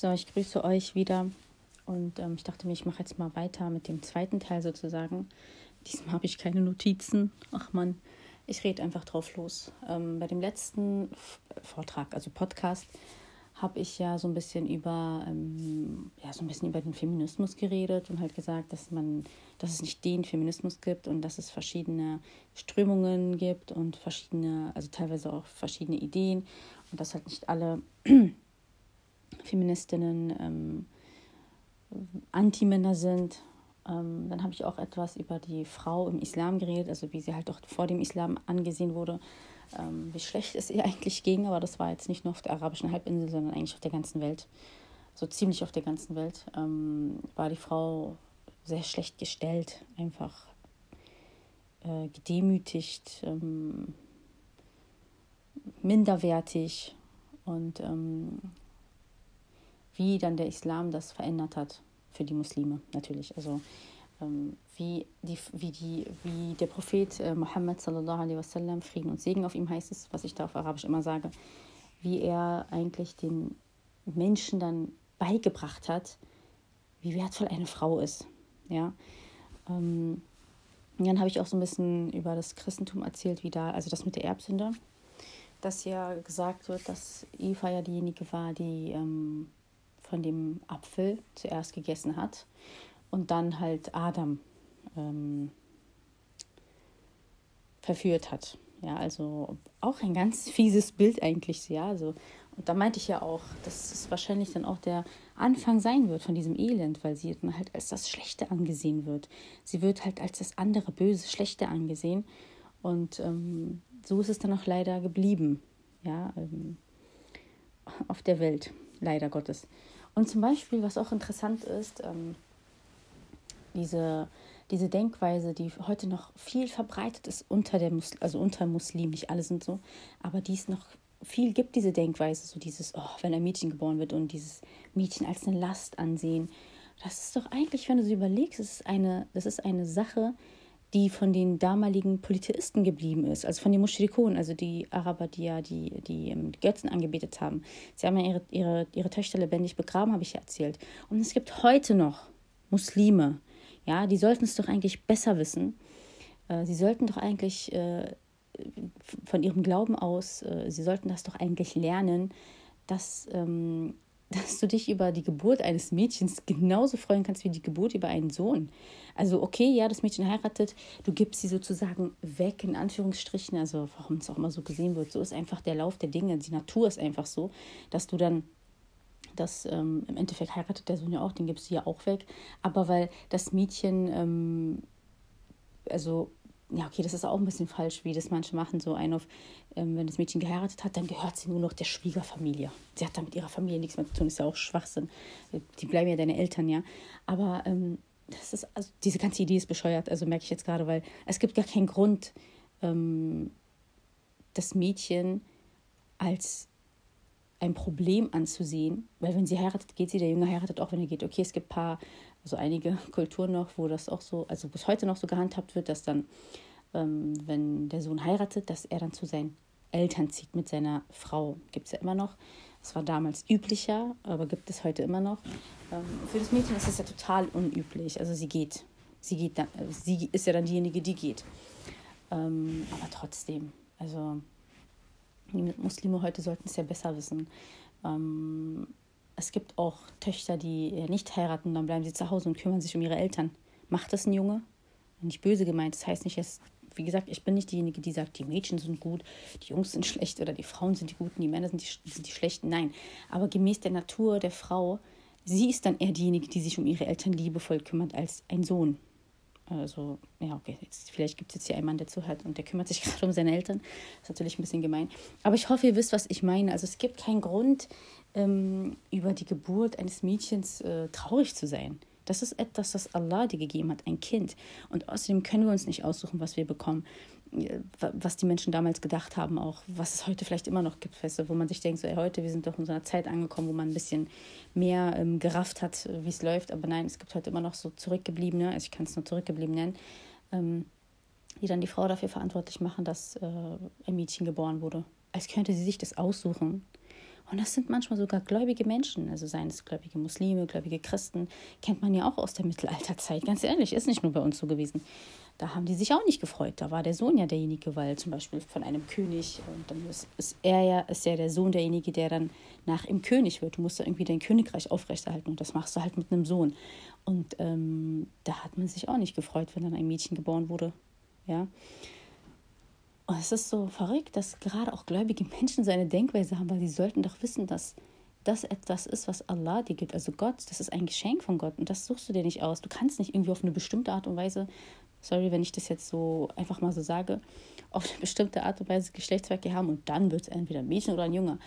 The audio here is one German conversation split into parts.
So, ich grüße euch wieder und ähm, ich dachte mir, ich mache jetzt mal weiter mit dem zweiten Teil sozusagen. Diesmal habe ich keine Notizen. Ach man, ich rede einfach drauf los. Ähm, bei dem letzten Vortrag, also Podcast, habe ich ja so ein bisschen über ähm, ja so ein bisschen über den Feminismus geredet und halt gesagt, dass man, dass es nicht den Feminismus gibt und dass es verschiedene Strömungen gibt und verschiedene, also teilweise auch verschiedene Ideen und dass halt nicht alle Feministinnen ähm, Anti-Männer sind. Ähm, dann habe ich auch etwas über die Frau im Islam geredet, also wie sie halt auch vor dem Islam angesehen wurde, ähm, wie schlecht es ihr eigentlich ging. Aber das war jetzt nicht nur auf der arabischen Halbinsel, sondern eigentlich auf der ganzen Welt. So ziemlich auf der ganzen Welt ähm, war die Frau sehr schlecht gestellt, einfach äh, gedemütigt, ähm, minderwertig und ähm, wie dann der Islam das verändert hat für die Muslime natürlich. Also ähm, wie, die, wie, die, wie der Prophet äh, Muhammad sallallahu alaihi wasallam, Frieden und Segen auf ihm heißt es, was ich da auf Arabisch immer sage, wie er eigentlich den Menschen dann beigebracht hat, wie wertvoll eine Frau ist. Ja. Ähm, dann habe ich auch so ein bisschen über das Christentum erzählt, wie da, also das mit der Erbsünde, dass ja gesagt wird, dass Eva ja diejenige war, die ähm, von dem Apfel zuerst gegessen hat und dann halt Adam ähm, verführt hat. Ja, also auch ein ganz fieses Bild eigentlich, ja. Also, und da meinte ich ja auch, dass es wahrscheinlich dann auch der Anfang sein wird von diesem Elend, weil sie dann halt als das Schlechte angesehen wird. Sie wird halt als das andere Böse, Schlechte angesehen. Und ähm, so ist es dann auch leider geblieben, ja, ähm, auf der Welt, leider Gottes. Und zum Beispiel, was auch interessant ist, ähm, diese, diese Denkweise, die heute noch viel verbreitet ist unter der Mus also unter Muslimen, nicht alle sind so, aber die es noch viel gibt, diese Denkweise, so dieses, oh, wenn ein Mädchen geboren wird und dieses Mädchen als eine Last ansehen. Das ist doch eigentlich, wenn du so überlegst, das ist eine, das ist eine Sache, die von den damaligen Polytheisten geblieben ist, also von den Mushrikun, also die Araber, die ja die, die, ähm, die Götzen angebetet haben. Sie haben ja ihre, ihre, ihre Töchter lebendig begraben, habe ich ja erzählt. Und es gibt heute noch Muslime, ja, die sollten es doch eigentlich besser wissen. Äh, sie sollten doch eigentlich äh, von ihrem Glauben aus, äh, sie sollten das doch eigentlich lernen, dass ähm, dass du dich über die Geburt eines Mädchens genauso freuen kannst wie die Geburt über einen Sohn. Also okay, ja, das Mädchen heiratet, du gibst sie sozusagen weg, in Anführungsstrichen, also warum es auch immer so gesehen wird. So ist einfach der Lauf der Dinge, die Natur ist einfach so, dass du dann das ähm, im Endeffekt heiratet der Sohn ja auch, den gibst du ja auch weg. Aber weil das Mädchen, ähm, also ja, okay, das ist auch ein bisschen falsch, wie das manche machen, so ein auf, ähm, wenn das Mädchen geheiratet hat, dann gehört sie nur noch der Schwiegerfamilie. Sie hat da mit ihrer Familie nichts mehr zu tun, ist ja auch Schwachsinn. Die bleiben ja deine Eltern, ja. Aber ähm, das ist, also diese ganze Idee ist bescheuert, also merke ich jetzt gerade, weil es gibt gar keinen Grund, ähm, das Mädchen als ein Problem anzusehen, weil wenn sie heiratet, geht sie, der Junge heiratet auch, wenn er geht. Okay, es gibt ein paar also einige Kulturen noch, wo das auch so, also bis heute noch so gehandhabt wird, dass dann, ähm, wenn der Sohn heiratet, dass er dann zu seinen Eltern zieht mit seiner Frau. Gibt es ja immer noch. Das war damals üblicher, aber gibt es heute immer noch. Ähm, für das Mädchen ist es ja total unüblich. Also sie geht. Sie geht dann, äh, sie ist ja dann diejenige, die geht. Ähm, aber trotzdem, also die Muslime heute sollten es ja besser wissen. Ähm, es gibt auch Töchter, die nicht heiraten, dann bleiben sie zu Hause und kümmern sich um ihre Eltern. Macht das ein Junge? Nicht böse gemeint. Das heißt nicht, dass, wie gesagt, ich bin nicht diejenige, die sagt, die Mädchen sind gut, die Jungs sind schlecht oder die Frauen sind die Guten, die Männer sind die, sind die Schlechten. Nein. Aber gemäß der Natur der Frau, sie ist dann eher diejenige, die sich um ihre Eltern liebevoll kümmert, als ein Sohn. Also, ja, okay, jetzt, vielleicht gibt es jetzt hier einen Mann, der zuhört und der kümmert sich gerade um seine Eltern. Das ist natürlich ein bisschen gemein. Aber ich hoffe, ihr wisst, was ich meine. Also, es gibt keinen Grund, ähm, über die Geburt eines Mädchens äh, traurig zu sein. Das ist etwas, das Allah dir gegeben hat, ein Kind. Und außerdem können wir uns nicht aussuchen, was wir bekommen. Was die Menschen damals gedacht haben, auch was es heute vielleicht immer noch gibt, du, wo man sich denkt, so, ey, heute, wir sind doch in so einer Zeit angekommen, wo man ein bisschen mehr ähm, gerafft hat, äh, wie es läuft. Aber nein, es gibt heute immer noch so Zurückgebliebene, also ich kann es nur zurückgeblieben nennen, ähm, die dann die Frau dafür verantwortlich machen, dass äh, ein Mädchen geboren wurde. Als könnte sie sich das aussuchen. Und das sind manchmal sogar gläubige Menschen, also seien es gläubige Muslime, gläubige Christen, kennt man ja auch aus der Mittelalterzeit. Ganz ehrlich, ist nicht nur bei uns so gewesen. Da haben die sich auch nicht gefreut. Da war der Sohn ja derjenige, weil zum Beispiel von einem König, und dann ist, ist er ja, ist ja der Sohn derjenige, der dann nach ihm König wird. Du musst da irgendwie dein Königreich aufrechterhalten und das machst du halt mit einem Sohn. Und ähm, da hat man sich auch nicht gefreut, wenn dann ein Mädchen geboren wurde. Ja. Und es ist so verrückt, dass gerade auch gläubige Menschen so eine Denkweise haben, weil sie sollten doch wissen, dass das etwas ist, was Allah dir gibt. Also Gott, das ist ein Geschenk von Gott und das suchst du dir nicht aus. Du kannst nicht irgendwie auf eine bestimmte Art und Weise, sorry, wenn ich das jetzt so einfach mal so sage, auf eine bestimmte Art und Weise Geschlechtsverkehr haben und dann wird es entweder ein Mädchen oder ein Junge.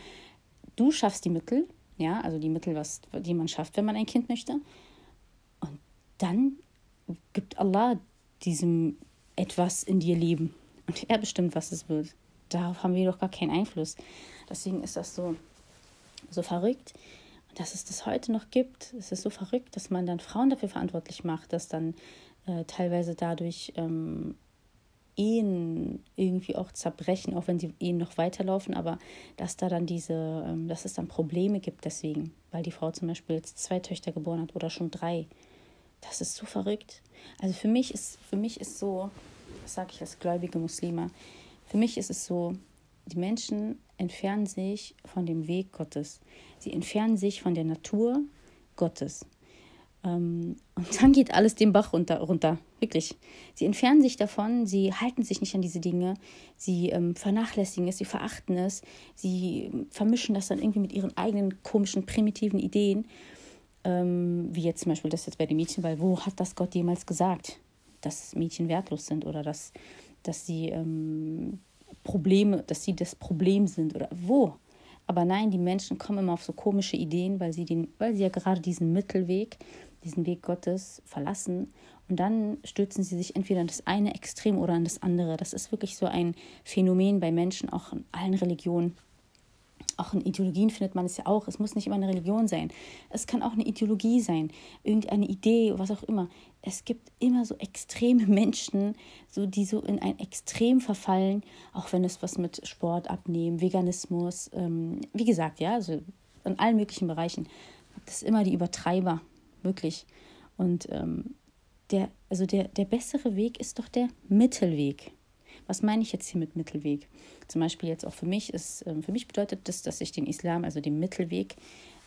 Du schaffst die Mittel, ja, also die Mittel, was, die man schafft, wenn man ein Kind möchte. Und dann gibt Allah diesem etwas in dir Leben. Und er bestimmt, was es wird. Darauf haben wir doch gar keinen Einfluss. Deswegen ist das so, so verrückt. Dass es das heute noch gibt, es ist so verrückt, dass man dann Frauen dafür verantwortlich macht, dass dann äh, teilweise dadurch ähm, Ehen irgendwie auch zerbrechen, auch wenn sie Ehen noch weiterlaufen, aber dass da dann diese, ähm, dass es dann Probleme gibt deswegen, weil die Frau zum Beispiel jetzt zwei Töchter geboren hat oder schon drei. Das ist so verrückt. Also für mich ist, für mich ist so, das sage ich als gläubige Muslime, für mich ist es so, die Menschen entfernen sich von dem Weg Gottes. Sie entfernen sich von der Natur Gottes. Ähm, und dann geht alles den Bach runter, runter, wirklich. Sie entfernen sich davon, sie halten sich nicht an diese Dinge, sie ähm, vernachlässigen es, sie verachten es, sie vermischen das dann irgendwie mit ihren eigenen komischen, primitiven Ideen. Ähm, wie jetzt zum Beispiel das jetzt bei den Mädchen, weil wo hat das Gott jemals gesagt? Dass Mädchen wertlos sind oder dass, dass sie ähm, Probleme, dass sie das Problem sind oder wo. Aber nein, die Menschen kommen immer auf so komische Ideen, weil sie, den, weil sie ja gerade diesen Mittelweg, diesen Weg Gottes verlassen. Und dann stürzen sie sich entweder an das eine Extrem oder an das andere. Das ist wirklich so ein Phänomen bei Menschen, auch in allen Religionen auch in Ideologien findet man es ja auch. Es muss nicht immer eine Religion sein. Es kann auch eine Ideologie sein, irgendeine Idee, was auch immer. Es gibt immer so extreme Menschen, so, die so in ein Extrem verfallen, auch wenn es was mit Sport abnehmen, Veganismus, ähm, wie gesagt, ja, also in allen möglichen Bereichen. Das ist immer die Übertreiber, wirklich. Und ähm, der, also der, der bessere Weg ist doch der Mittelweg. Was meine ich jetzt hier mit Mittelweg? Zum Beispiel jetzt auch für mich ist, ähm, für mich bedeutet das, dass ich den Islam, also den Mittelweg,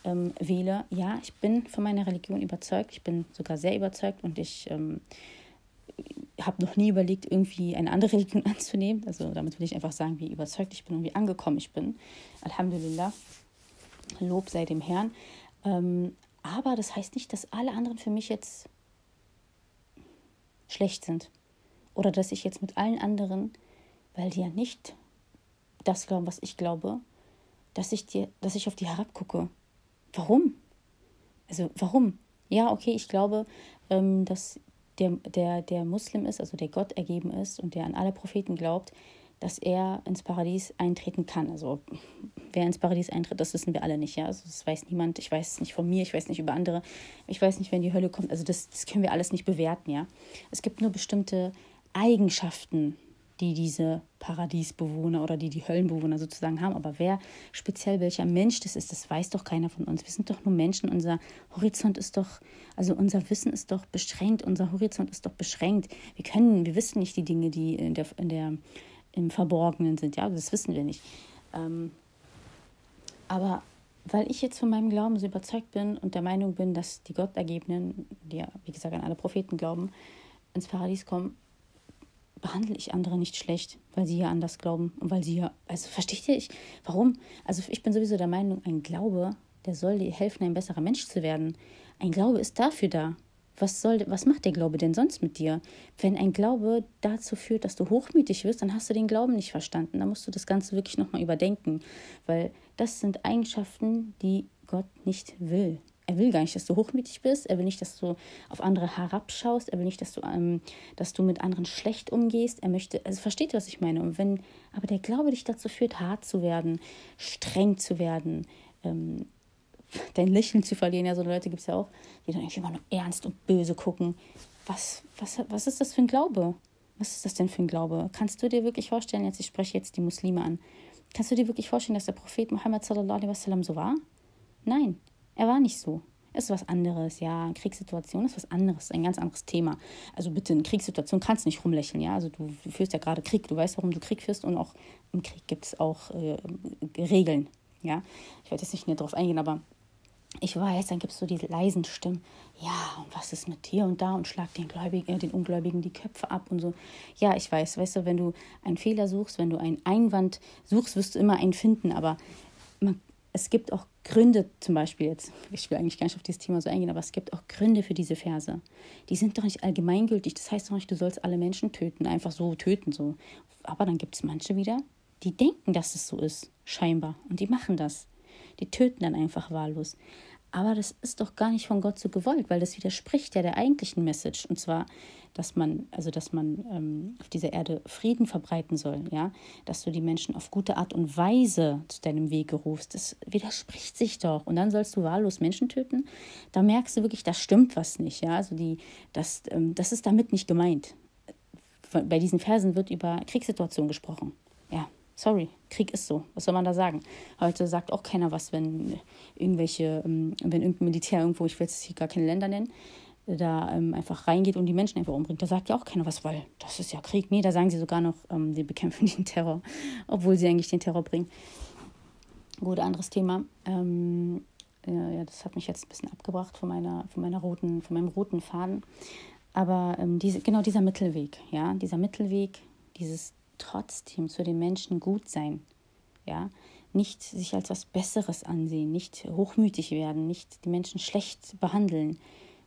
ähm, wähle. Ja, ich bin von meiner Religion überzeugt, ich bin sogar sehr überzeugt und ich ähm, habe noch nie überlegt, irgendwie eine andere Religion anzunehmen. Also damit will ich einfach sagen, wie überzeugt ich bin und wie angekommen ich bin. Alhamdulillah, Lob sei dem Herrn. Ähm, aber das heißt nicht, dass alle anderen für mich jetzt schlecht sind. Oder dass ich jetzt mit allen anderen, weil die ja nicht das glauben, was ich glaube, dass ich dir, dass ich auf die herabgucke. Warum? Also warum? Ja, okay, ich glaube, ähm, dass der, der, der Muslim ist, also der Gott ergeben ist und der an alle Propheten glaubt, dass er ins Paradies eintreten kann. Also wer ins Paradies eintritt, das wissen wir alle nicht, ja. Also das weiß niemand. Ich weiß es nicht von mir, ich weiß nicht über andere. Ich weiß nicht, wenn die Hölle kommt. Also das, das können wir alles nicht bewerten, ja. Es gibt nur bestimmte Eigenschaften, die diese Paradiesbewohner oder die die Höllenbewohner sozusagen haben. Aber wer speziell welcher Mensch das ist, das weiß doch keiner von uns. Wir sind doch nur Menschen. Unser Horizont ist doch, also unser Wissen ist doch beschränkt. Unser Horizont ist doch beschränkt. Wir können, wir wissen nicht die Dinge, die in der, in der, im Verborgenen sind. Ja, das wissen wir nicht. Ähm, aber weil ich jetzt von meinem Glauben so überzeugt bin und der Meinung bin, dass die Gottergebenen, die ja, wie gesagt, an alle Propheten glauben, ins Paradies kommen, behandle ich andere nicht schlecht, weil sie ja anders glauben und weil sie ja, also versteht ihr, ich, warum? Also ich bin sowieso der Meinung, ein Glaube, der soll dir helfen, ein besserer Mensch zu werden. Ein Glaube ist dafür da. Was, soll, was macht der Glaube denn sonst mit dir? Wenn ein Glaube dazu führt, dass du hochmütig wirst, dann hast du den Glauben nicht verstanden. Dann musst du das Ganze wirklich nochmal überdenken, weil das sind Eigenschaften, die Gott nicht will. Er will gar nicht, dass du hochmütig bist. Er will nicht, dass du auf andere herabschaust. Er will nicht, dass du, ähm, dass du mit anderen schlecht umgehst. Er möchte, also versteht ihr, was ich meine? Und wenn aber der Glaube dich dazu führt, hart zu werden, streng zu werden, ähm, dein Lächeln zu verlieren. Ja, so Leute gibt es ja auch, die dann irgendwie immer nur ernst und böse gucken. Was, was, was ist das für ein Glaube? Was ist das denn für ein Glaube? Kannst du dir wirklich vorstellen, jetzt ich spreche jetzt die Muslime an, Kannst du dir wirklich vorstellen, dass der Prophet Muhammad sallallahu alaihi wasallam so war? Nein, er war nicht so. Es ist was anderes, ja. Kriegssituation ist was anderes, ein ganz anderes Thema. Also bitte, in Kriegssituation kannst du nicht rumlächeln, ja. Also du führst ja gerade Krieg, du weißt, warum du Krieg führst und auch im Krieg gibt es auch äh, Regeln, ja. Ich werde jetzt nicht näher darauf eingehen, aber ich weiß, dann gibt es so diese leisen Stimmen. Ja, und was ist mit dir und da und schlag den Gläubigen, äh, den Ungläubigen die Köpfe ab und so. Ja, ich weiß, weißt du, wenn du einen Fehler suchst, wenn du einen Einwand suchst, wirst du immer einen finden, aber man es gibt auch Gründe, zum Beispiel jetzt, ich will eigentlich gar nicht auf dieses Thema so eingehen, aber es gibt auch Gründe für diese Verse. Die sind doch nicht allgemeingültig. Das heißt doch nicht, du sollst alle Menschen töten, einfach so töten. so. Aber dann gibt es manche wieder, die denken, dass es so ist, scheinbar. Und die machen das. Die töten dann einfach wahllos. Aber das ist doch gar nicht von Gott so gewollt, weil das widerspricht ja der eigentlichen Message. Und zwar, dass man, also dass man ähm, auf dieser Erde Frieden verbreiten soll, ja, dass du die Menschen auf gute Art und Weise zu deinem Wege rufst. Das widerspricht sich doch. Und dann sollst du wahllos Menschen töten. Da merkst du wirklich, da stimmt was nicht, ja. Also die, das, ähm, das ist damit nicht gemeint. Bei diesen Versen wird über Kriegssituationen gesprochen. Sorry, Krieg ist so. Was soll man da sagen? Heute sagt auch keiner was, wenn irgendwelche, ähm, wenn irgendein Militär irgendwo, ich will jetzt hier gar keine Länder nennen, da ähm, einfach reingeht und die Menschen einfach umbringt. Da sagt ja auch keiner was, weil das ist ja Krieg. Nee, da sagen sie sogar noch, ähm, die bekämpfen den Terror, obwohl sie eigentlich den Terror bringen. Gut, anderes Thema. Ähm, ja, das hat mich jetzt ein bisschen abgebracht von meiner, von meiner roten, von meinem roten Faden. Aber ähm, diese, genau dieser Mittelweg, ja, dieser Mittelweg, dieses trotzdem zu den Menschen gut sein. Ja, nicht sich als was Besseres ansehen, nicht hochmütig werden, nicht die Menschen schlecht behandeln,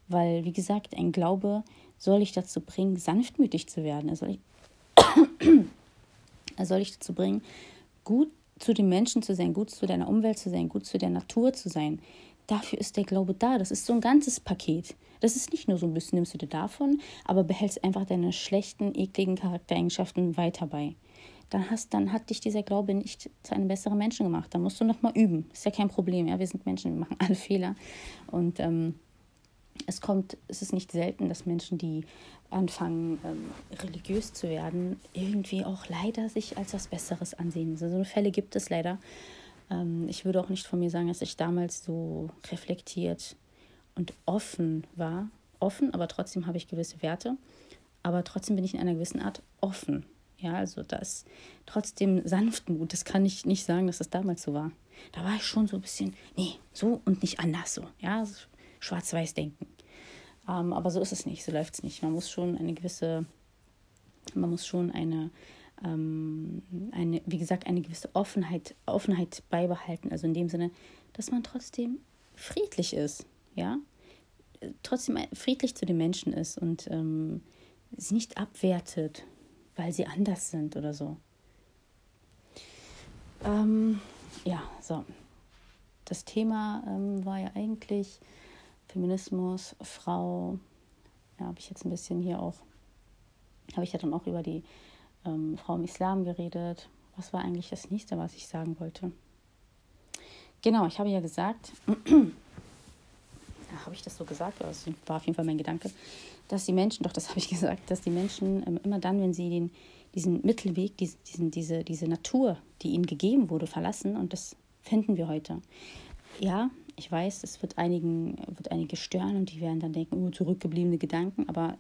weil wie gesagt, ein Glaube soll ich dazu bringen, sanftmütig zu werden. Er soll ich, er soll ich dazu bringen, gut zu den Menschen zu sein, gut zu deiner Umwelt zu sein, gut zu der Natur zu sein. Dafür ist der Glaube da. Das ist so ein ganzes Paket. Das ist nicht nur so ein bisschen, nimmst du dir davon, aber behältst einfach deine schlechten, ekligen Charaktereigenschaften weiter bei. Dann, hast, dann hat dich dieser Glaube nicht zu einem besseren Menschen gemacht. Dann musst du nochmal üben. Ist ja kein Problem. Ja? Wir sind Menschen, wir machen alle Fehler. Und ähm, es kommt, es ist nicht selten, dass Menschen, die anfangen, ähm, religiös zu werden, irgendwie auch leider sich als was Besseres ansehen. So Fälle gibt es leider. Ähm, ich würde auch nicht von mir sagen, dass ich damals so reflektiert und offen war. Offen, aber trotzdem habe ich gewisse Werte. Aber trotzdem bin ich in einer gewissen Art offen. Ja, also das trotzdem Sanftmut, das kann ich nicht sagen, dass das damals so war. Da war ich schon so ein bisschen, nee, so und nicht anders so. Ja, schwarz-weiß denken. Ähm, aber so ist es nicht, so läuft es nicht. Man muss schon eine gewisse, man muss schon eine, ähm, eine, wie gesagt, eine gewisse Offenheit, Offenheit beibehalten. Also in dem Sinne, dass man trotzdem friedlich ist ja, trotzdem friedlich zu den Menschen ist und ähm, sie nicht abwertet, weil sie anders sind oder so. Ähm, ja, so. Das Thema ähm, war ja eigentlich Feminismus, Frau. Ja, habe ich jetzt ein bisschen hier auch, habe ich ja dann auch über die ähm, Frau im Islam geredet. Was war eigentlich das nächste, was ich sagen wollte? Genau, ich habe ja gesagt, habe ich das so gesagt? Das war auf jeden Fall mein Gedanke, dass die Menschen, doch das habe ich gesagt, dass die Menschen ähm, immer dann, wenn sie den, diesen Mittelweg, diesen, diese, diese Natur, die ihnen gegeben wurde, verlassen, und das finden wir heute. Ja, ich weiß, es wird einigen, wird einige stören und die werden dann denken, oh, zurückgebliebene Gedanken, aber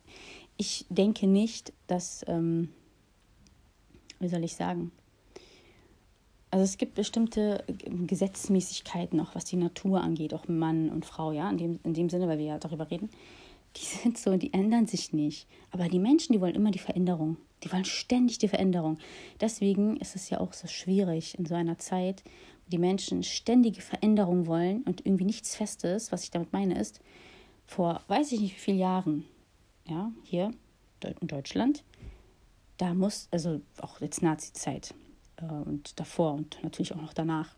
ich denke nicht, dass, ähm, wie soll ich sagen, also es gibt bestimmte Gesetzmäßigkeiten, auch was die Natur angeht, auch Mann und Frau, ja, in dem, in dem Sinne, weil wir ja darüber reden. Die sind so, die ändern sich nicht. Aber die Menschen, die wollen immer die Veränderung. Die wollen ständig die Veränderung. Deswegen ist es ja auch so schwierig in so einer Zeit, wo die Menschen ständige Veränderung wollen und irgendwie nichts Festes. Was ich damit meine ist, vor weiß ich nicht wie vielen Jahren, ja, hier in Deutschland, da muss, also auch jetzt Nazi-Zeit, äh, und davor und natürlich auch noch danach,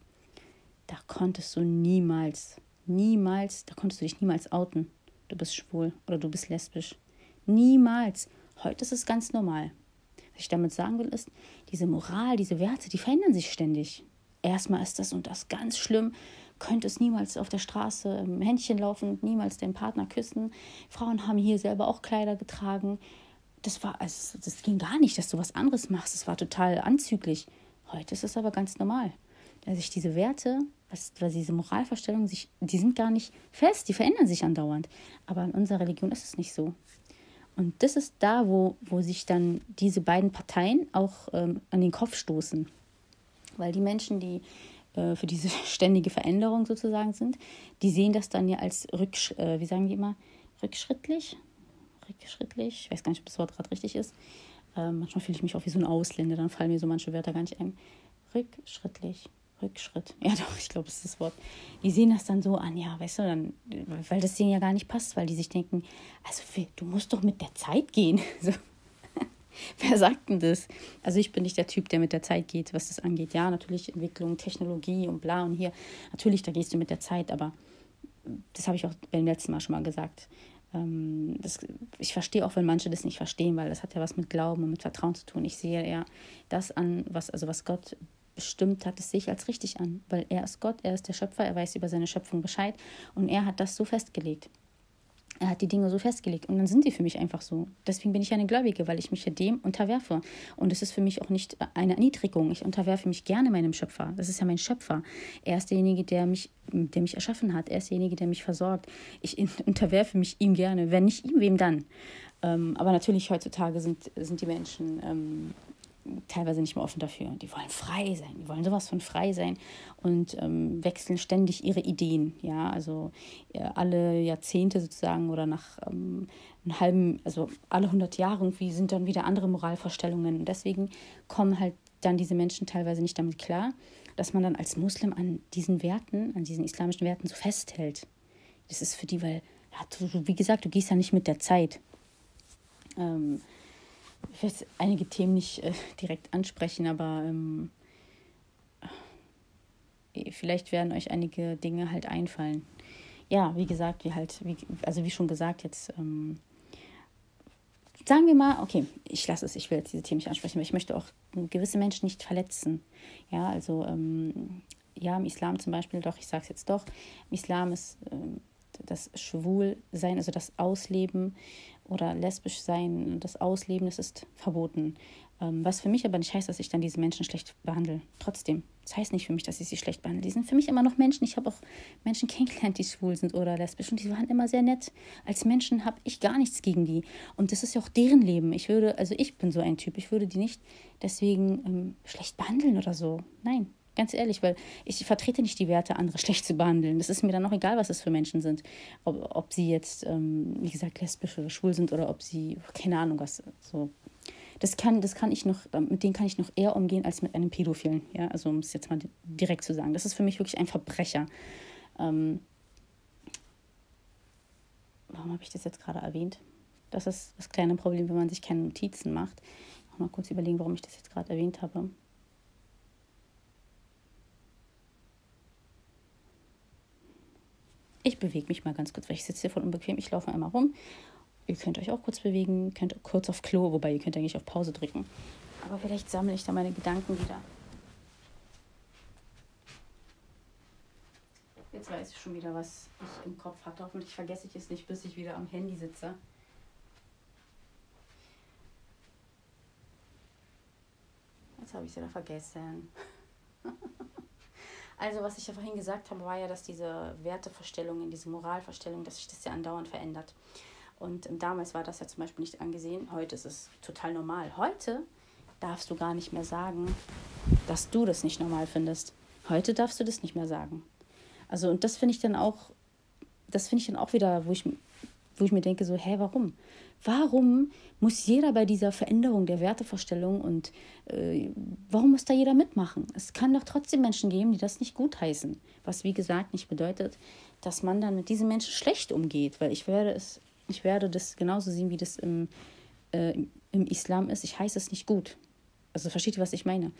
da konntest du niemals, niemals, da konntest du dich niemals outen. Du bist schwul oder du bist lesbisch. Niemals. Heute ist es ganz normal. Was ich damit sagen will, ist, diese Moral, diese Werte, die verändern sich ständig. Erstmal ist das und das ganz schlimm. Könntest niemals auf der Straße im Händchen laufen, niemals deinen Partner küssen. Frauen haben hier selber auch Kleider getragen. Das war, also, das ging gar nicht, dass du was anderes machst. Das war total anzüglich. Heute ist es aber ganz normal. Dass sich diese Werte, was, was diese Moralvorstellungen, sich, die sind gar nicht fest, die verändern sich andauernd. Aber in unserer Religion ist es nicht so. Und das ist da, wo, wo sich dann diese beiden Parteien auch ähm, an den Kopf stoßen. Weil die Menschen, die äh, für diese ständige Veränderung sozusagen sind, die sehen das dann ja als Rücksch äh, wie sagen die immer, rückschrittlich? Rückschrittlich? Ich weiß gar nicht, ob das Wort gerade richtig ist. Äh, manchmal fühle ich mich auch wie so ein Ausländer, dann fallen mir so manche Wörter gar nicht ein. Rückschrittlich. Rückschritt. Ja, doch, ich glaube, das ist das Wort. Die sehen das dann so an, ja, weißt du, dann, weil das denen ja gar nicht passt, weil die sich denken, also du musst doch mit der Zeit gehen. So. Wer sagt denn das? Also ich bin nicht der Typ, der mit der Zeit geht, was das angeht. Ja, natürlich Entwicklung, Technologie und bla und hier. Natürlich, da gehst du mit der Zeit, aber das habe ich auch beim letzten Mal schon mal gesagt. Ähm, das, ich verstehe auch, wenn manche das nicht verstehen, weil das hat ja was mit Glauben und mit Vertrauen zu tun. Ich sehe ja das an, was, also was Gott bestimmt hat, das sehe ich als richtig an, weil er ist Gott, er ist der Schöpfer, er weiß über seine Schöpfung Bescheid und er hat das so festgelegt. Er hat die Dinge so festgelegt und dann sind sie für mich einfach so. Deswegen bin ich eine Gläubige, weil ich mich ja dem unterwerfe. Und es ist für mich auch nicht eine Erniedrigung. Ich unterwerfe mich gerne meinem Schöpfer. Das ist ja mein Schöpfer. Er ist derjenige, der mich, der mich erschaffen hat. Er ist derjenige, der mich versorgt. Ich unterwerfe mich ihm gerne. Wenn nicht ihm, wem dann? Ähm, aber natürlich heutzutage sind, sind die Menschen ähm, teilweise nicht mehr offen dafür. Die wollen frei sein, die wollen sowas von frei sein und ähm, wechseln ständig ihre Ideen. Ja, also äh, alle Jahrzehnte sozusagen oder nach ähm, einem halben, also alle 100 Jahre irgendwie sind dann wieder andere Moralvorstellungen. Und deswegen kommen halt dann diese Menschen teilweise nicht damit klar, dass man dann als Muslim an diesen Werten, an diesen islamischen Werten so festhält. Das ist für die, weil, ja, du, wie gesagt, du gehst ja nicht mit der Zeit. Ähm, ich will einige Themen nicht äh, direkt ansprechen, aber ähm, äh, vielleicht werden euch einige Dinge halt einfallen. Ja, wie gesagt, wie halt, wie, also wie schon gesagt, jetzt ähm, sagen wir mal, okay, ich lasse es, ich will jetzt diese Themen nicht ansprechen, aber ich möchte auch gewisse Menschen nicht verletzen. Ja, also ähm, ja, im Islam zum Beispiel, doch, ich sage es jetzt doch, im Islam ist ähm, das Schwulsein, also das Ausleben oder lesbisch sein, das Ausleben, das ist verboten. Ähm, was für mich aber nicht heißt, dass ich dann diese Menschen schlecht behandle. Trotzdem. Das heißt nicht für mich, dass ich sie schlecht behandle. Die sind für mich immer noch Menschen. Ich habe auch Menschen kennengelernt, die schwul sind oder lesbisch und die waren immer sehr nett. Als Menschen habe ich gar nichts gegen die. Und das ist ja auch deren Leben. Ich würde, also ich bin so ein Typ, ich würde die nicht deswegen ähm, schlecht behandeln oder so. Nein, Ganz ehrlich, weil ich vertrete nicht die Werte, andere schlecht zu behandeln. Das ist mir dann auch egal, was es für Menschen sind. Ob, ob sie jetzt, ähm, wie gesagt, lesbisch oder schwul sind oder ob sie, keine Ahnung was, so. Das kann, das kann ich noch, mit denen kann ich noch eher umgehen als mit einem Pädophilen. Ja, also um es jetzt mal direkt zu sagen. Das ist für mich wirklich ein Verbrecher. Ähm, warum habe ich das jetzt gerade erwähnt? Das ist das kleine Problem, wenn man sich keine Notizen macht. Ich mal kurz überlegen, warum ich das jetzt gerade erwähnt habe. Ich bewege mich mal ganz kurz, weil ich sitze hier voll unbequem. Ich laufe einmal rum. Ihr könnt euch auch kurz bewegen, könnt kurz auf Klo, wobei ihr könnt eigentlich auf Pause drücken. Aber vielleicht sammle ich da meine Gedanken wieder. Jetzt weiß ich schon wieder, was ich im Kopf hatte. Hoffentlich vergesse ich es nicht, bis ich wieder am Handy sitze. Jetzt habe ich es wieder vergessen. Also, was ich ja vorhin gesagt habe, war ja, dass diese Werteverstellungen, diese Moralverstellung, dass sich das ja andauernd verändert. Und damals war das ja zum Beispiel nicht angesehen. Heute ist es total normal. Heute darfst du gar nicht mehr sagen, dass du das nicht normal findest. Heute darfst du das nicht mehr sagen. Also, und das finde ich dann auch, das finde ich dann auch wieder, wo ich, wo ich mir denke, so, hä, warum? Warum muss jeder bei dieser Veränderung der Wertevorstellung und äh, warum muss da jeder mitmachen? Es kann doch trotzdem Menschen geben, die das nicht gutheißen. Was wie gesagt nicht bedeutet, dass man dann mit diesen Menschen schlecht umgeht, weil ich werde es, ich werde das genauso sehen, wie das im, äh, im Islam ist. Ich heiße es nicht gut. Also versteht ihr, was ich meine?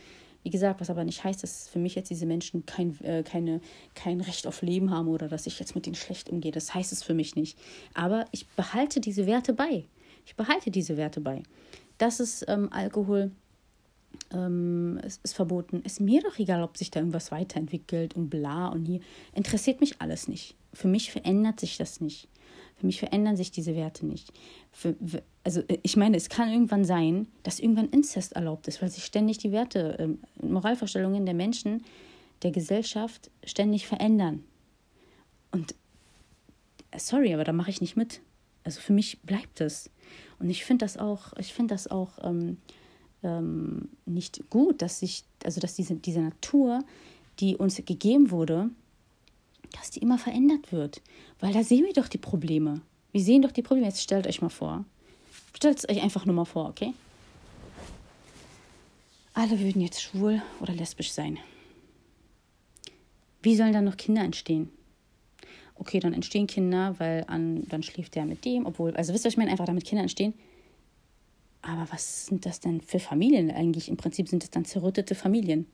Wie gesagt, was aber nicht heißt, dass für mich jetzt diese Menschen kein, äh, keine, kein Recht auf Leben haben oder dass ich jetzt mit denen schlecht umgehe. Das heißt es für mich nicht. Aber ich behalte diese Werte bei. Ich behalte diese Werte bei. Das ist ähm, Alkohol. Ähm, es ist verboten. Ist mir doch egal, ob sich da irgendwas weiterentwickelt und bla und hier. Interessiert mich alles nicht. Für mich verändert sich das nicht. Für mich verändern sich diese Werte nicht. Für, also ich meine, es kann irgendwann sein, dass irgendwann Inzest erlaubt ist, weil sich ständig die Werte, äh, Moralvorstellungen der Menschen, der Gesellschaft ständig verändern. Und sorry, aber da mache ich nicht mit. Also für mich bleibt es. Und ich finde das auch, ich finde das auch ähm, ähm, nicht gut, dass sich, also dass diese, diese Natur, die uns gegeben wurde, dass die immer verändert wird. Weil da sehen wir doch die Probleme. Wir sehen doch die Probleme. Jetzt stellt euch mal vor. Stellt es euch einfach nur mal vor, okay? Alle würden jetzt schwul oder lesbisch sein. Wie sollen dann noch Kinder entstehen? Okay, dann entstehen Kinder, weil an, dann schläft der mit dem, obwohl, also wisst ihr, ich meine, einfach damit Kinder entstehen. Aber was sind das denn für Familien eigentlich? Im Prinzip sind es dann zerrüttete Familien.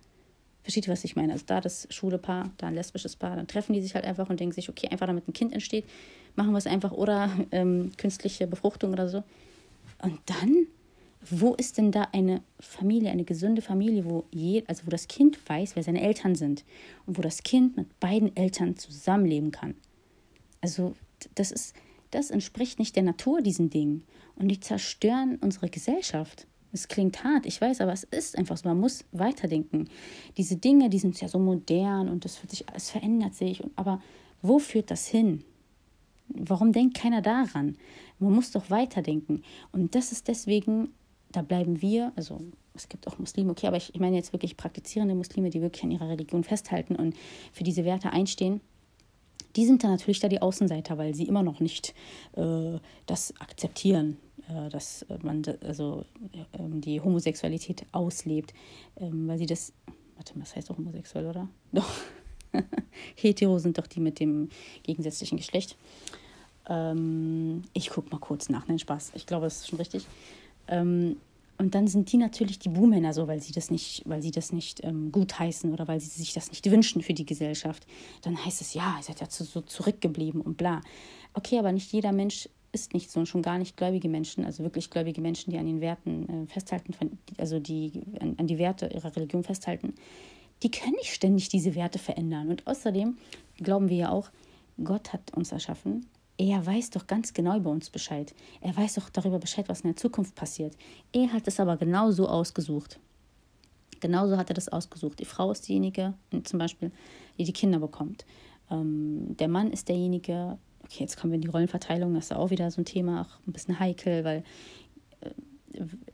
Versteht ihr, was ich meine? Also da das schwule Paar, da ein lesbisches Paar, dann treffen die sich halt einfach und denken sich, okay, einfach damit ein Kind entsteht, machen wir es einfach oder ähm, künstliche Befruchtung oder so. Und dann wo ist denn da eine Familie, eine gesunde Familie, wo, je, also wo das Kind weiß, wer seine Eltern sind und wo das Kind mit beiden Eltern zusammenleben kann? Also das ist, das entspricht nicht der Natur diesen Dingen und die zerstören unsere Gesellschaft. Es klingt hart, ich weiß, aber es ist einfach so. Man muss weiterdenken. Diese Dinge, die sind ja so modern und das sich, es verändert sich. Aber wo führt das hin? Warum denkt keiner daran? Man muss doch weiterdenken. Und das ist deswegen da bleiben wir, also es gibt auch Muslime, okay, aber ich, ich meine jetzt wirklich praktizierende Muslime, die wirklich an ihrer Religion festhalten und für diese Werte einstehen. Die sind dann natürlich da die Außenseiter, weil sie immer noch nicht äh, das akzeptieren, dass man also äh, die Homosexualität auslebt, ähm, weil sie das, warte, was heißt doch homosexuell, oder? Doch. Hetero sind doch die mit dem gegensätzlichen Geschlecht. Ähm, ich gucke mal kurz nach, nein, Spaß. Ich glaube, das ist schon richtig. Ähm, und dann sind die natürlich die Buhmänner so, weil sie das nicht, weil sie das nicht ähm, gutheißen oder weil sie sich das nicht wünschen für die Gesellschaft. Dann heißt es, ja, ihr seid ja zu, so zurückgeblieben und bla. Okay, aber nicht jeder Mensch ist nicht so und schon gar nicht gläubige Menschen, also wirklich gläubige Menschen, die an den Werten äh, festhalten, also die an, an die Werte ihrer Religion festhalten, die können nicht ständig diese Werte verändern. Und außerdem glauben wir ja auch, Gott hat uns erschaffen er weiß doch ganz genau über uns Bescheid. Er weiß doch darüber Bescheid, was in der Zukunft passiert. Er hat es aber genau so ausgesucht. Genauso hat er das ausgesucht. Die Frau ist diejenige, zum Beispiel, die die Kinder bekommt. Ähm, der Mann ist derjenige, okay, jetzt kommen wir in die Rollenverteilung, das ist auch wieder so ein Thema, auch ein bisschen heikel, weil äh,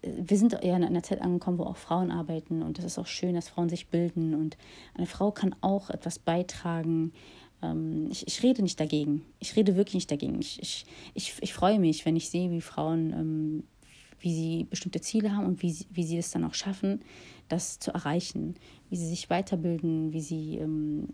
wir sind eher in einer Zeit angekommen, wo auch Frauen arbeiten und es ist auch schön, dass Frauen sich bilden und eine Frau kann auch etwas beitragen ähm, ich, ich rede nicht dagegen. Ich rede wirklich nicht dagegen. Ich, ich, ich, ich freue mich, wenn ich sehe, wie Frauen, ähm, wie sie bestimmte Ziele haben und wie sie, wie sie es dann auch schaffen, das zu erreichen. Wie sie sich weiterbilden, wie sie ähm,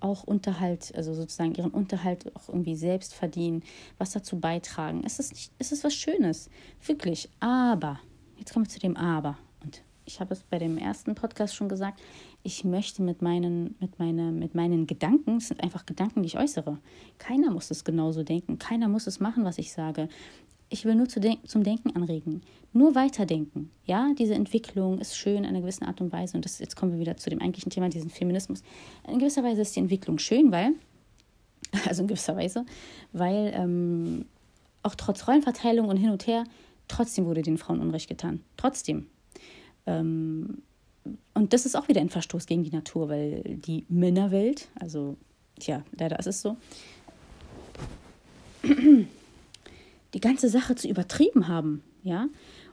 auch Unterhalt, also sozusagen ihren Unterhalt auch irgendwie selbst verdienen, was dazu beitragen. Es ist, nicht, es ist was Schönes, wirklich. Aber, jetzt kommen wir zu dem Aber. Und ich habe es bei dem ersten Podcast schon gesagt, ich möchte mit meinen, mit, meine, mit meinen Gedanken, es sind einfach Gedanken, die ich äußere. Keiner muss es genauso denken, keiner muss es machen, was ich sage. Ich will nur zu den zum Denken anregen, nur weiterdenken. Ja, diese Entwicklung ist schön in einer gewissen Art und Weise. Und das, jetzt kommen wir wieder zu dem eigentlichen Thema, diesen Feminismus. In gewisser Weise ist die Entwicklung schön, weil, also in gewisser Weise, weil ähm, auch trotz Rollenverteilung und hin und her, trotzdem wurde den Frauen Unrecht getan. Trotzdem. Ähm, und das ist auch wieder ein Verstoß gegen die Natur, weil die Männerwelt, also, tja, leider ist es so, die ganze Sache zu übertrieben haben, ja.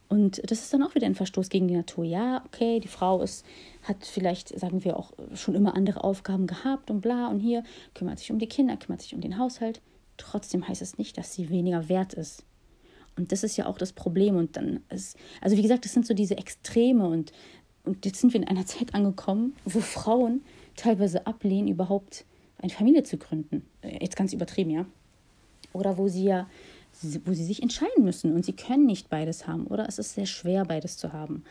Und das ist dann auch wieder ein Verstoß gegen die Natur. Ja, okay, die Frau ist, hat vielleicht, sagen wir, auch schon immer andere Aufgaben gehabt und bla und hier kümmert sich um die Kinder, kümmert sich um den Haushalt. Trotzdem heißt es nicht, dass sie weniger wert ist. Und das ist ja auch das Problem. Und dann ist, also wie gesagt, das sind so diese Extreme und und jetzt sind wir in einer Zeit angekommen, wo Frauen teilweise ablehnen, überhaupt eine Familie zu gründen. Äh, jetzt ganz übertrieben, ja. Oder wo sie ja, wo sie sich entscheiden müssen und sie können nicht beides haben. Oder es ist sehr schwer, beides zu haben.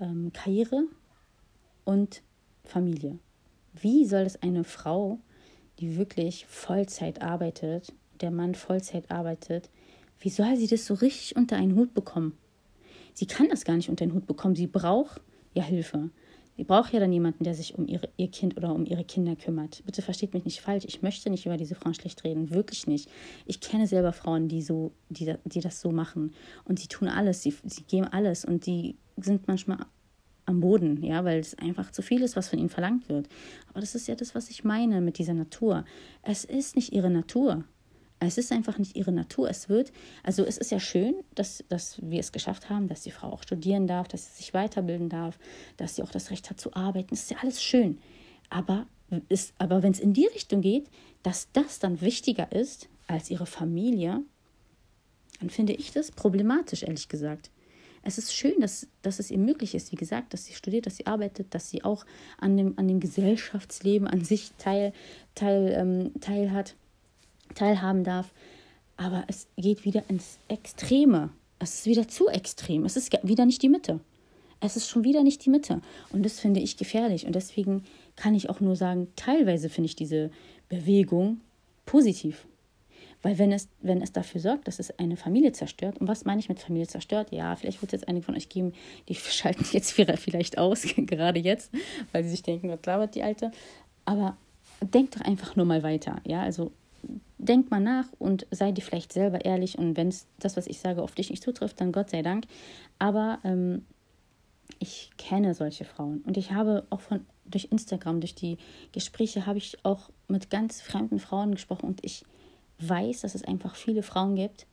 Ähm, Karriere und Familie. Wie soll es eine Frau, die wirklich Vollzeit arbeitet, der Mann Vollzeit arbeitet, wie soll sie das so richtig unter einen Hut bekommen? Sie kann das gar nicht unter den Hut bekommen. Sie braucht ja Hilfe. Sie braucht ja dann jemanden, der sich um ihre, ihr Kind oder um ihre Kinder kümmert. Bitte versteht mich nicht falsch. Ich möchte nicht über diese Frauen schlecht reden. Wirklich nicht. Ich kenne selber Frauen, die, so, die, die das so machen. Und sie tun alles. Sie, sie geben alles. Und die sind manchmal am Boden, ja, weil es einfach zu viel ist, was von ihnen verlangt wird. Aber das ist ja das, was ich meine mit dieser Natur. Es ist nicht ihre Natur. Es ist einfach nicht ihre Natur. Es wird, also es ist ja schön, dass, dass wir es geschafft haben, dass die Frau auch studieren darf, dass sie sich weiterbilden darf, dass sie auch das Recht hat zu arbeiten. Das ist ja alles schön. Aber, aber wenn es in die Richtung geht, dass das dann wichtiger ist als ihre Familie, dann finde ich das problematisch, ehrlich gesagt. Es ist schön, dass, dass es ihr möglich ist, wie gesagt, dass sie studiert, dass sie arbeitet, dass sie auch an dem, an dem Gesellschaftsleben an sich teil, teil, ähm, teil hat teilhaben darf. Aber es geht wieder ins Extreme. Es ist wieder zu extrem. Es ist wieder nicht die Mitte. Es ist schon wieder nicht die Mitte. Und das finde ich gefährlich. Und deswegen kann ich auch nur sagen, teilweise finde ich diese Bewegung positiv. Weil wenn es, wenn es dafür sorgt, dass es eine Familie zerstört, und was meine ich mit Familie zerstört? Ja, vielleicht wird es jetzt einige von euch geben, die schalten jetzt vielleicht aus, gerade jetzt, weil sie sich denken, was labert die Alte. Aber denkt doch einfach nur mal weiter. Ja, also denk mal nach und sei dir vielleicht selber ehrlich. Und wenn das, was ich sage, auf dich nicht zutrifft, dann Gott sei Dank. Aber ähm, ich kenne solche Frauen und ich habe auch von durch Instagram, durch die Gespräche, habe ich auch mit ganz fremden Frauen gesprochen und ich weiß, dass es einfach viele Frauen gibt,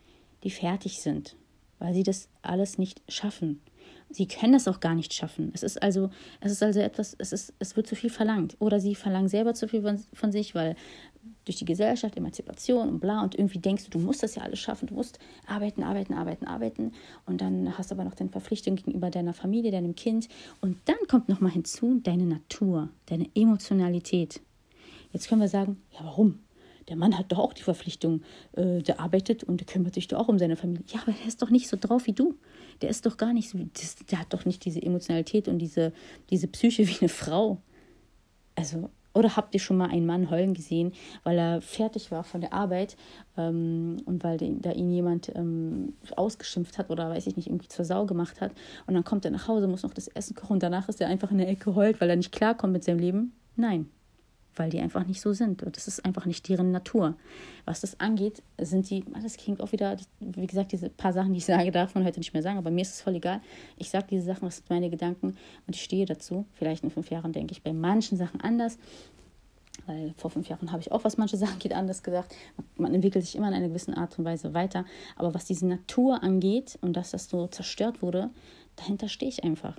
die fertig sind, weil sie das alles nicht schaffen. Sie können das auch gar nicht schaffen. Es ist also, es ist also etwas, es ist, es wird zu viel verlangt. Oder sie verlangen selber zu viel von, von sich, weil durch die Gesellschaft, Emanzipation und bla, und irgendwie denkst du, du musst das ja alles schaffen, du musst arbeiten, arbeiten, arbeiten, arbeiten. Und dann hast du aber noch deine Verpflichtung gegenüber deiner Familie, deinem Kind. Und dann kommt nochmal hinzu deine Natur, deine Emotionalität. Jetzt können wir sagen, ja, warum? Der Mann hat doch auch die Verpflichtung, äh, der arbeitet und der kümmert sich doch auch um seine Familie. Ja, aber der ist doch nicht so drauf wie du. Der ist doch gar nicht so, das, der hat doch nicht diese Emotionalität und diese, diese Psyche wie eine Frau. Also, oder habt ihr schon mal einen Mann heulen gesehen, weil er fertig war von der Arbeit ähm, und weil da ihn jemand ähm, ausgeschimpft hat oder weiß ich nicht, irgendwie zur Sau gemacht hat und dann kommt er nach Hause, muss noch das Essen kochen und danach ist er einfach in der Ecke heult, weil er nicht klarkommt mit seinem Leben? Nein, weil die einfach nicht so sind. Und das ist einfach nicht deren Natur. Was das angeht, sind die, ah, das klingt auch wieder, wie gesagt, diese paar Sachen, die ich sage, darf man heute nicht mehr sagen, aber mir ist es voll egal. Ich sage diese Sachen, das sind meine Gedanken und ich stehe dazu. Vielleicht in fünf Jahren denke ich bei manchen Sachen anders. Weil vor fünf Jahren habe ich auch, was manche Sachen geht, anders gesagt. Man entwickelt sich immer in einer gewissen Art und Weise weiter. Aber was diese Natur angeht und dass das so zerstört wurde, dahinter stehe ich einfach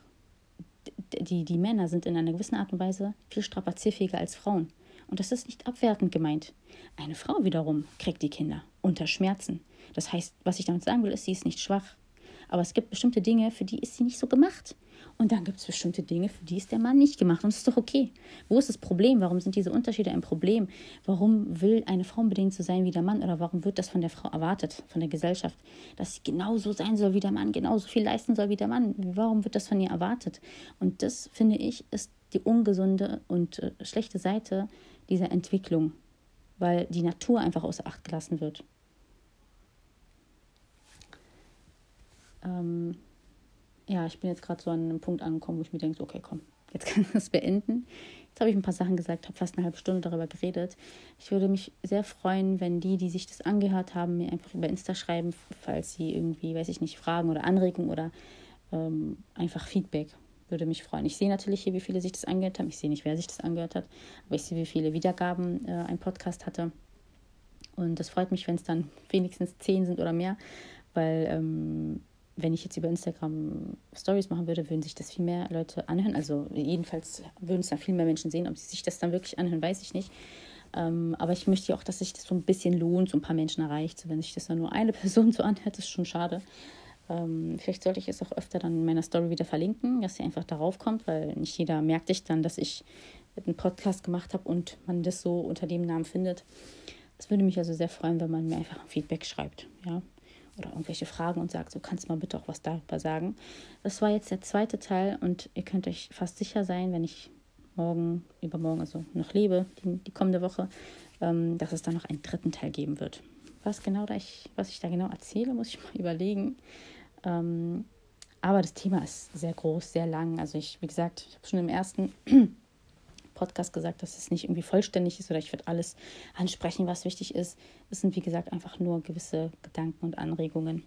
die, die Männer sind in einer gewissen Art und Weise viel strapazierfähiger als Frauen. Und das ist nicht abwertend gemeint. Eine Frau wiederum kriegt die Kinder unter Schmerzen. Das heißt, was ich damit sagen will, ist, sie ist nicht schwach. Aber es gibt bestimmte Dinge, für die ist sie nicht so gemacht. Und dann gibt es bestimmte Dinge, für die ist der Mann nicht gemacht. Und das ist doch okay. Wo ist das Problem? Warum sind diese Unterschiede ein Problem? Warum will eine Frau unbedingt so sein wie der Mann? Oder warum wird das von der Frau erwartet, von der Gesellschaft, dass sie genauso sein soll wie der Mann, genauso viel leisten soll wie der Mann? Warum wird das von ihr erwartet? Und das, finde ich, ist die ungesunde und äh, schlechte Seite dieser Entwicklung, weil die Natur einfach außer Acht gelassen wird. Ähm, ja, ich bin jetzt gerade so an einem Punkt angekommen, wo ich mir denke, so, okay, komm, jetzt kann ich das beenden. Jetzt habe ich ein paar Sachen gesagt, habe fast eine halbe Stunde darüber geredet. Ich würde mich sehr freuen, wenn die, die sich das angehört haben, mir einfach über Insta schreiben, falls sie irgendwie, weiß ich nicht, Fragen oder Anregungen oder ähm, einfach Feedback. Würde mich freuen. Ich sehe natürlich hier, wie viele sich das angehört haben. Ich sehe nicht, wer sich das angehört hat, aber ich sehe, wie viele Wiedergaben äh, ein Podcast hatte. Und das freut mich, wenn es dann wenigstens zehn sind oder mehr, weil ähm, wenn ich jetzt über Instagram Stories machen würde, würden sich das viel mehr Leute anhören. Also jedenfalls würden es dann viel mehr Menschen sehen. Ob sie sich das dann wirklich anhören, weiß ich nicht. Ähm, aber ich möchte ja auch, dass sich das so ein bisschen lohnt, so ein paar Menschen erreicht. So, wenn sich das dann nur eine Person so anhört, ist schon schade. Ähm, vielleicht sollte ich es auch öfter dann in meiner Story wieder verlinken, dass sie einfach darauf kommt, weil nicht jeder merkt sich dann, dass ich einen Podcast gemacht habe und man das so unter dem Namen findet. Es würde mich also sehr freuen, wenn man mir einfach ein Feedback schreibt. Ja, oder irgendwelche Fragen und sagt, so kannst du mal bitte auch was darüber sagen. Das war jetzt der zweite Teil und ihr könnt euch fast sicher sein, wenn ich morgen, übermorgen, also noch lebe, die, die kommende Woche, ähm, dass es dann noch einen dritten Teil geben wird. Was genau da ich, was ich da genau erzähle, muss ich mal überlegen. Ähm, Aber das Thema ist sehr groß, sehr lang. Also ich, wie gesagt, ich habe schon im ersten Podcast gesagt, dass es nicht irgendwie vollständig ist oder ich werde alles ansprechen, was wichtig ist. Es sind, wie gesagt, einfach nur gewisse Gedanken und Anregungen.